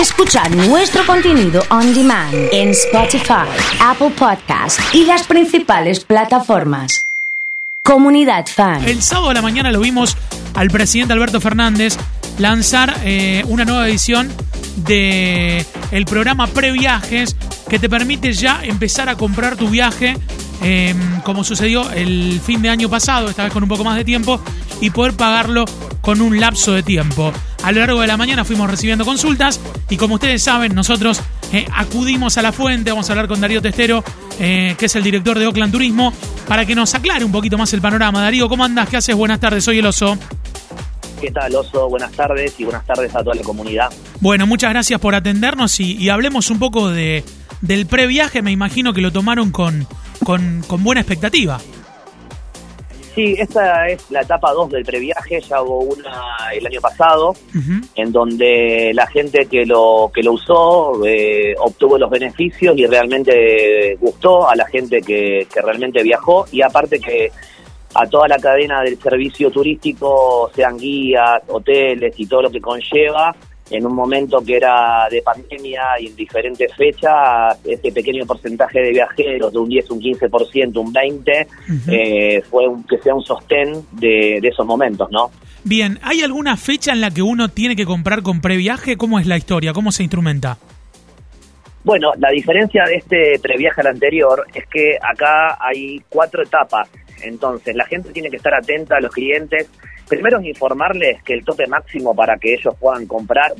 Escuchar nuestro contenido on demand en Spotify, Apple Podcast y las principales plataformas. Comunidad Fan. El sábado de la mañana lo vimos al presidente Alberto Fernández lanzar eh, una nueva edición de el programa Previajes que te permite ya empezar a comprar tu viaje em, como sucedió el fin de año pasado, esta vez con un poco más de tiempo, y poder pagarlo con un lapso de tiempo. A lo largo de la mañana fuimos recibiendo consultas y como ustedes saben, nosotros eh, acudimos a la fuente, vamos a hablar con Darío Testero, eh, que es el director de Oakland Turismo, para que nos aclare un poquito más el panorama. Darío, ¿cómo andas? ¿Qué haces? Buenas tardes, soy el oso. ¿Qué tal, Oso? Buenas tardes y buenas tardes a toda la comunidad. Bueno, muchas gracias por atendernos y, hablemos un poco de, del previaje. Me imagino que lo tomaron con, con, buena expectativa. Sí, esta es la etapa 2 del previaje, ya hubo una el año pasado, en donde la gente que lo que lo usó eh, obtuvo los beneficios y realmente gustó a la gente que, que realmente viajó. Y aparte que a toda la cadena del servicio turístico, sean guías, hoteles y todo lo que conlleva, en un momento que era de pandemia y en diferentes fechas, este pequeño porcentaje de viajeros, de un 10, un 15%, un 20%, eh, fue un, que sea un sostén de, de, esos momentos, ¿no? Bien, ¿hay alguna fecha en la que uno tiene que comprar con previaje? ¿Cómo es la historia? ¿Cómo se instrumenta? Bueno, la diferencia de este previaje al anterior es que acá hay cuatro etapas entonces, la gente tiene que estar atenta a los clientes. Primero es informarles que el tope máximo para que ellos puedan comprar,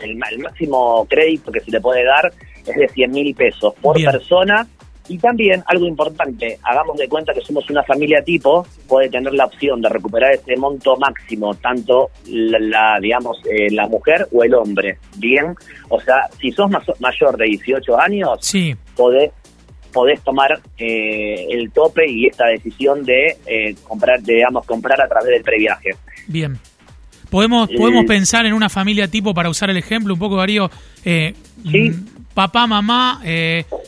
el, máximo crédito que se le puede dar es de 100 mil pesos por persona. Y también, algo importante, hagamos de cuenta que somos una familia tipo, puede tener la opción de recuperar ese monto máximo, tanto la, digamos, eh, la mujer o el hombre. Bien, o sea, si sos mayor de 18 años, sí. podés podés tomar eh, el tope y esta decisión de eh, comprar, digamos, comprar a través del previaje. Bien. Podemos, eh, podemos pensar en una familia tipo, para usar el ejemplo un poco, Darío, ¿Sí? Mm, papá, mamá,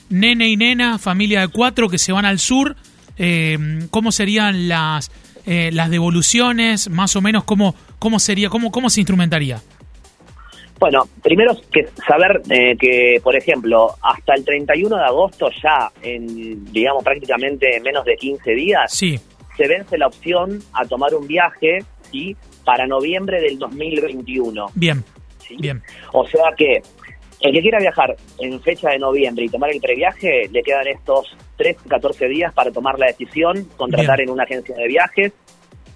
nene y nena, familia de cuatro que se van al sur, ¿cómo serían las, las devoluciones? Más o menos, ¿cómo, cómo sería, cómo, cómo se instrumentaría? Bueno, primero que saber eh, que, por ejemplo, hasta el 31 de agosto ya, en, digamos, prácticamente menos de 15 días, sí. se vence la opción a tomar un viaje, ¿sí? Para noviembre del 2021. Bien, bien. O sea que el que quiera viajar en fecha de noviembre y tomar el previaje, le quedan estos 3, 14 días para tomar la decisión, contratar en una agencia de viajes,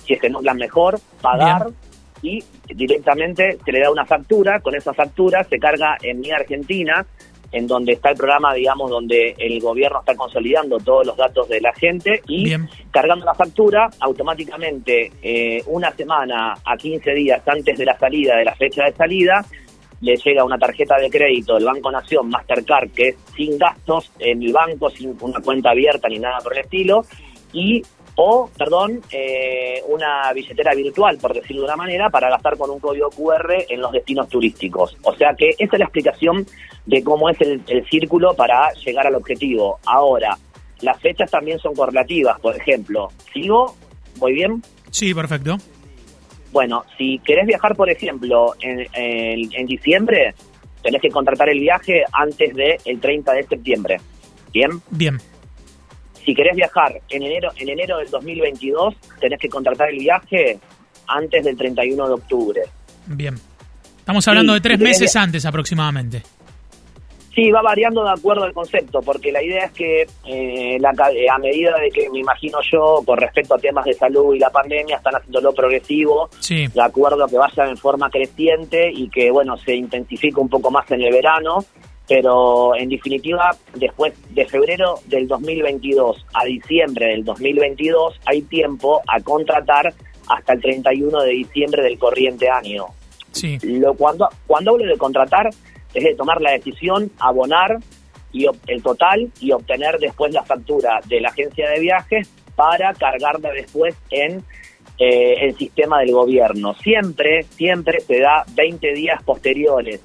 si es que no es la mejor, pagar y directamente se le da una factura, con esa factura se carga en mi Argentina, en donde está el programa, digamos, donde el gobierno está consolidando todos los datos de la gente y cargando la factura, automáticamente eh, una semana a 15 días antes de la salida, de la fecha de salida, le llega una tarjeta de crédito del Banco Nación Mastercard que es sin gastos en el banco, sin una cuenta abierta ni nada por el estilo, y o, perdón, eh, una billetera virtual, por decirlo de una manera, para gastar con un código QR en los destinos turísticos. O sea que esa es la explicación de cómo es el, círculo para llegar al objetivo. Ahora, las fechas también son correlativas, por ejemplo. ¿Sigo? ¿Muy bien? Sí, perfecto. Bueno, si querés viajar, por ejemplo, en, en, diciembre, tenés que contratar el viaje antes del el 30 de septiembre. ¿Bien? Bien. Si querés viajar en enero, en enero del 2022, tenés que contratar el viaje antes del 31 de octubre. Bien. Estamos hablando de tres meses antes aproximadamente. Sí, va variando de acuerdo al concepto, porque la idea es que eh, eh, a medida de que me imagino yo, con respecto a temas de salud y la pandemia, están haciéndolo progresivo, de acuerdo a que vaya en forma creciente y que, bueno, se intensifique un poco más en el verano pero en definitiva, después de febrero del 2022 a diciembre del 2022 hay tiempo a contratar hasta el 31 de diciembre del corriente año. Sí. Lo, cuando, cuando hablo de contratar, es de tomar la decisión, abonar y el total y obtener después la factura de la agencia de viajes para cargarla después en eh, el sistema del gobierno. Siempre, siempre se da 20 días posteriores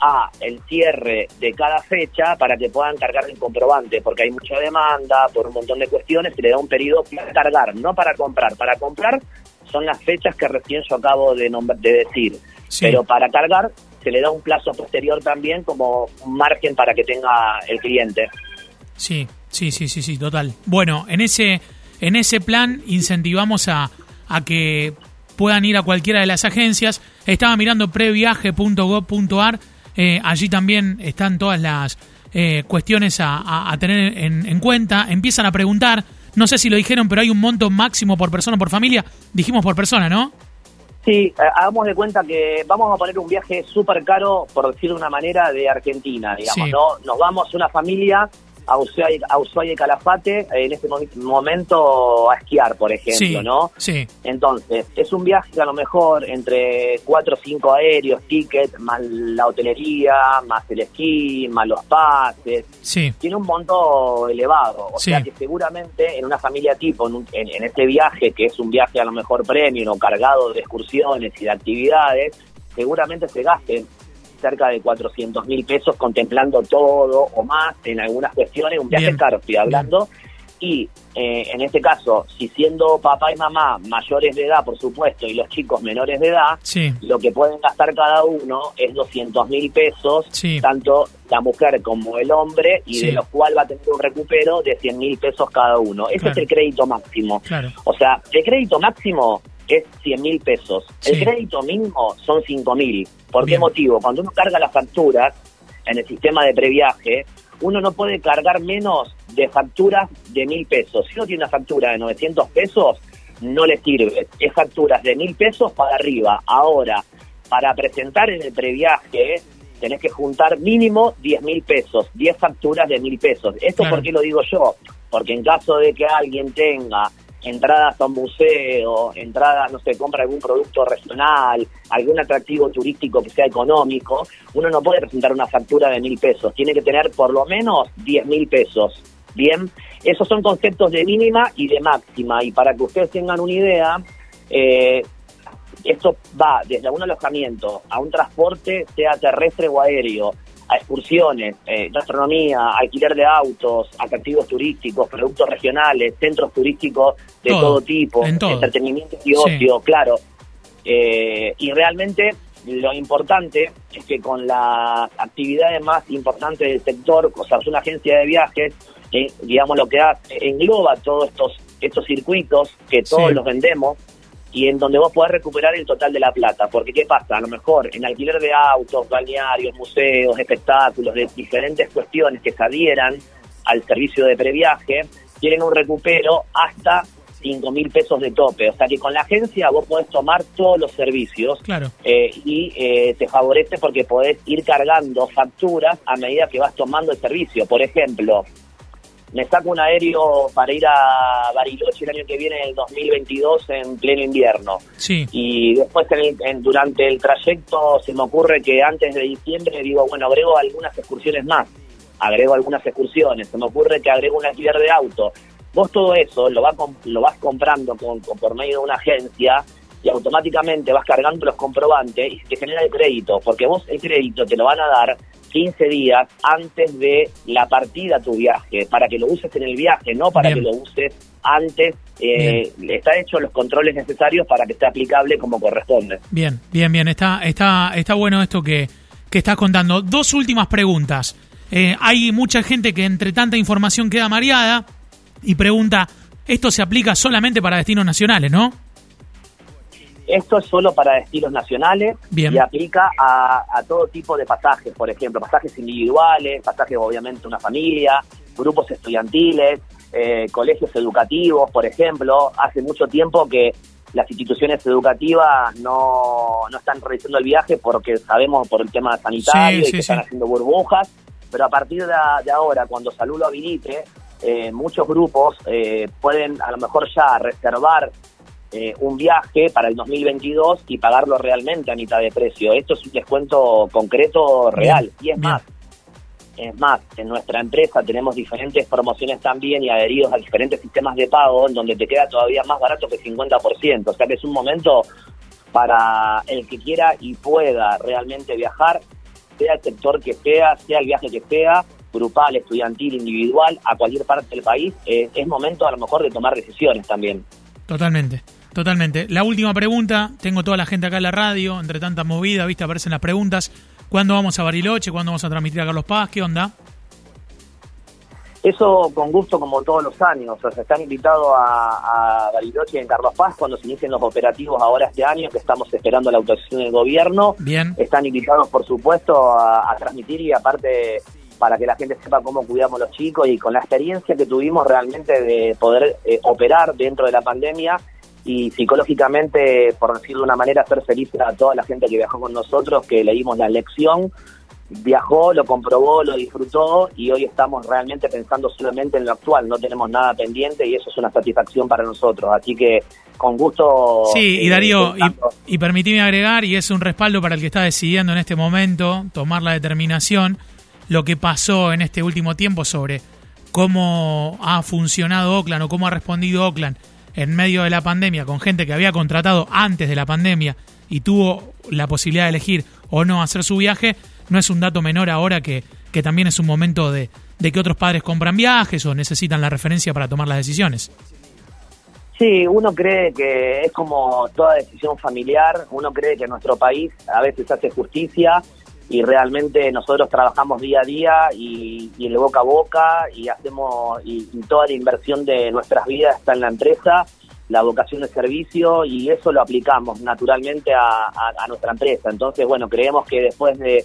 a el cierre de cada fecha para que puedan cargar el comprobante, porque hay mucha demanda por un montón de cuestiones, se le da un periodo para cargar, no para comprar. Para comprar son las fechas que recién yo acabo de, de decir, pero para cargar se le da un plazo posterior también como un margen para que tenga el cliente. Sí, sí, sí, sí, sí, total. Bueno, en ese, en ese plan incentivamos a, a que puedan ir a cualquiera de las agencias. Estaba mirando previaje.gov.ar, eh, allí también están todas las eh, cuestiones a, a, tener en, en, cuenta. Empiezan a preguntar, no sé si lo dijeron, pero hay un monto máximo por persona o por familia. Dijimos por persona, ¿no? Sí, eh, hagamos de cuenta que vamos a poner un viaje súper caro, por decirlo de una manera, de Argentina, digamos, ¿no? Nos vamos una familia Ushuaia, y Calafate en este momento a esquiar, por ejemplo, ¿no? Sí. Entonces, es un viaje que a lo mejor entre cuatro o cinco aéreos, tickets, más la hotelería, más el esquí, más los pases. Sí. Tiene un monto elevado. O Sí. sea que seguramente en una familia tipo, en, un- en- en este viaje, que es un viaje a lo mejor premium o cargado de excursiones y de actividades, seguramente se gasten cerca de 400 mil pesos contemplando todo o más en algunas cuestiones, un viaje Bien. caro estoy hablando, y eh, en este caso, si siendo papá y mamá mayores de edad, por supuesto, y los chicos menores de edad, Sí. lo que pueden gastar cada uno es 200 mil pesos, Sí. tanto la mujer como el hombre, y Sí. de los cuales va a tener un recupero de 100 mil pesos cada uno. Ese Claro. es el crédito máximo. Claro. O sea, el crédito máximo es 100 mil pesos. El crédito mínimo son 5 mil. ¿Por Bien. qué motivo? Cuando uno carga las facturas en el sistema de previaje, uno no puede cargar menos de facturas de mil pesos. Si uno tiene una factura de 900 pesos, no le sirve. Es facturas de mil pesos para arriba. Ahora, para presentar en el previaje, tenés que juntar mínimo 10 mil pesos, 10 facturas de mil pesos. ¿Esto Claro. por qué lo digo yo? Porque en caso de que alguien tenga entradas a un museo, entradas, no sé, compra algún producto regional, algún atractivo turístico que sea económico, uno no puede presentar una factura de mil pesos, tiene que tener por lo menos 10 mil pesos. Bien, esos son conceptos de mínima y de máxima, y para que ustedes tengan una idea, eh, esto va desde un alojamiento a un transporte, sea terrestre o aéreo, a excursiones, eh, gastronomía, alquiler de autos, atractivos turísticos, productos regionales, centros turísticos de Todo, todo, tipo, en todo. entretenimiento y Sí. ocio, claro. Eh, y realmente lo importante es que con las actividades más importantes del sector, o sea, es una agencia de viajes, eh, digamos lo que hace, engloba todos estos, estos circuitos que todos Sí. los vendemos y en donde vos podés recuperar el total de la plata. Porque ¿qué pasa? A lo mejor en alquiler de autos, balnearios, museos, espectáculos, de diferentes cuestiones que se adhieran al servicio de previaje, tienen un recupero hasta 5 mil pesos de tope. O sea que con la agencia vos podés tomar todos los servicios Claro. eh, y eh, te favorece porque podés ir cargando facturas a medida que vas tomando el servicio. Por ejemplo, me saco un aéreo para ir a Bariloche el año que viene, el 2022, en pleno invierno. Sí. Y después en el- en- durante el trayecto se me ocurre que antes de diciembre digo, bueno, agrego algunas excursiones más, agrego algunas excursiones, se me ocurre que agrego un alquiler de auto. Vos todo eso lo, va lo vas comprando con, con- por medio de una agencia y automáticamente vas cargando los comprobantes y te genera el crédito, porque vos el crédito te lo van a dar 15 días antes de la partida a tu viaje, para que lo uses en el viaje, no para Bien. que lo uses antes. Eh, está hecho los controles necesarios para que esté aplicable como corresponde. Bien, bien, bien. Está, está, está bueno esto que, que estás contando. Dos últimas preguntas. Eh, hay mucha gente que entre tanta información queda mareada y pregunta, esto se aplica solamente para destinos nacionales, ¿no? Esto es solo para destinos nacionales Bien. y aplica a, a todo tipo de pasajes, por ejemplo, pasajes individuales, pasajes obviamente una familia, grupos estudiantiles, eh, colegios educativos, por ejemplo. Hace mucho tiempo que las instituciones educativas no, no están realizando el viaje porque sabemos por el tema sanitario Sí, y sí, que están haciendo burbujas, pero a partir de, de ahora, cuando Salud lo habilite, eh, muchos grupos eh, pueden a lo mejor ya reservar eh, un viaje para el 2022 y pagarlo realmente a mitad de precio. Esto es un descuento concreto real. Bien, y es bien. más, es más, en nuestra empresa tenemos diferentes promociones también y adheridos a diferentes sistemas de pago en donde te queda todavía más barato que 50%. O sea que es un momento para el que quiera y pueda realmente viajar, sea el sector que sea, sea el viaje que sea, grupal, estudiantil, individual, a cualquier parte del país, eh, es momento a lo mejor de tomar decisiones también. Totalmente, totalmente. La última pregunta, tengo toda la gente acá en la radio, entre tantas movidas, viste, aparecen las preguntas. ¿Cuándo vamos a Bariloche? ¿Cuándo vamos a transmitir a Carlos Paz? ¿Qué onda? Eso con gusto como todos los años. O sea, están invitados a, a Bariloche y en Carlos Paz cuando se inicien los operativos ahora este año, que estamos esperando la autorización del gobierno. Bien. Están invitados, por supuesto, a, transmitir y aparte para que la gente sepa cómo cuidamos los chicos y con la experiencia que tuvimos realmente de poder eh, operar dentro de la pandemia y psicológicamente, por decirlo de una manera, hacer feliz a toda la gente que viajó con nosotros, que leímos la lección viajó, lo comprobó, lo disfrutó y hoy estamos realmente pensando solamente en lo actual, no tenemos nada pendiente y eso es una satisfacción para nosotros. Así que con gusto. Sí, y eh, Darío, y, y agregar, y es un respaldo para el que está decidiendo en este momento tomar la determinación, lo que pasó en este último tiempo sobre cómo ha funcionado Oakland o cómo ha respondido Oakland en medio de la pandemia con gente que había contratado antes de la pandemia y tuvo la posibilidad de elegir o no hacer su viaje, no es un dato menor ahora que, que también es un momento de, de que otros padres compran viajes o necesitan la referencia para tomar las decisiones. Sí, uno cree que es como toda decisión familiar, uno cree que nuestro país a veces hace justicia y realmente nosotros trabajamos día a día y, y de boca a boca y hacemos y, toda la inversión de nuestras vidas está en la empresa, la vocación de servicio y eso lo aplicamos naturalmente a, nuestra empresa. Entonces, bueno, creemos que después de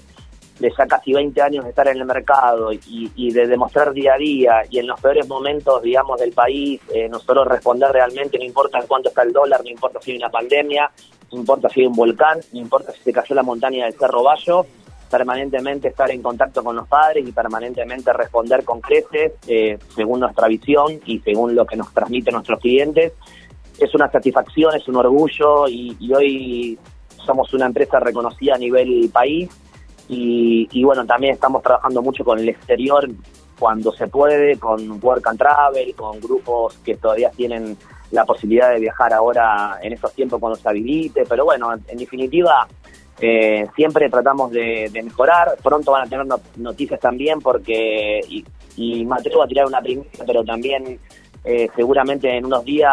de ya casi 20 años de estar en el mercado y, de demostrar día a día y en los peores momentos, digamos, del país, eh, nosotros responder realmente, no importa cuánto está el dólar, no importa si hay una pandemia, no importa si hay un volcán, no importa si se cayó la montaña del Cerro Bayo, permanentemente estar en contacto con los padres y permanentemente responder con creces eh, según nuestra visión y según lo que nos transmiten nuestros clientes. Es una satisfacción, es un orgullo y, y hoy somos una empresa reconocida a nivel país y, bueno, también estamos trabajando mucho con el exterior cuando se puede, con Work and Travel, con grupos que todavía tienen la posibilidad de viajar ahora en estos tiempos cuando se habilite, pero bueno, en, definitiva, eh, siempre tratamos de, mejorar, pronto van a tener noticias también porque, y, me atrevo a tirar una primicia, pero también eh, seguramente en unos días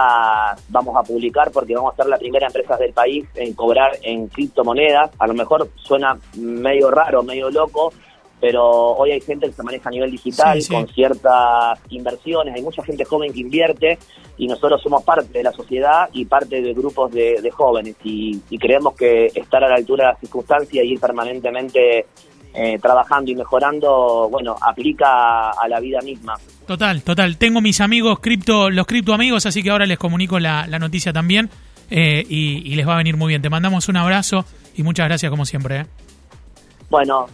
vamos a publicar porque vamos a ser la primera empresa del país en cobrar en criptomonedas. A lo mejor suena medio raro, medio loco, pero hoy hay gente que se maneja a nivel digital con ciertas inversiones, hay mucha gente joven que invierte y nosotros somos parte de la sociedad y parte de grupos de, jóvenes y, y, creemos que estar a la altura de las circunstancias y ir permanentemente eh, trabajando y mejorando, bueno, aplica a la vida misma. Total, total. Tengo mis amigos cripto, los cripto amigos, así que ahora les comunico la, noticia también eh, y, les va a venir muy bien. Te mandamos un abrazo y muchas gracias como siempre. ¿eh? Bueno,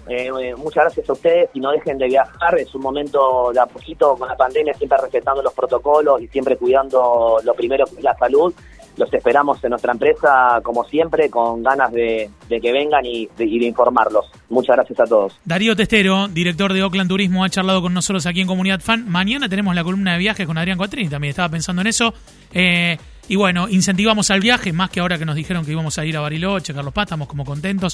muchas gracias a ustedes y no dejen de viajar. Es un momento de a poquito con la pandemia, siempre respetando los protocolos y siempre cuidando lo primero que es la salud los esperamos en nuestra empresa, como siempre, con ganas de, que vengan y de, informarlos. Muchas gracias a todos. Darío Testero, director de Oakland Turismo, ha charlado con nosotros aquí en Comunidad Fan. Mañana tenemos la columna de viajes con Adrián Cuatrini, también estaba pensando en eso. Eh, y bueno, incentivamos al viaje, más que ahora que nos dijeron que íbamos a ir a Bariloche, Carlos Paz, estamos como contentos.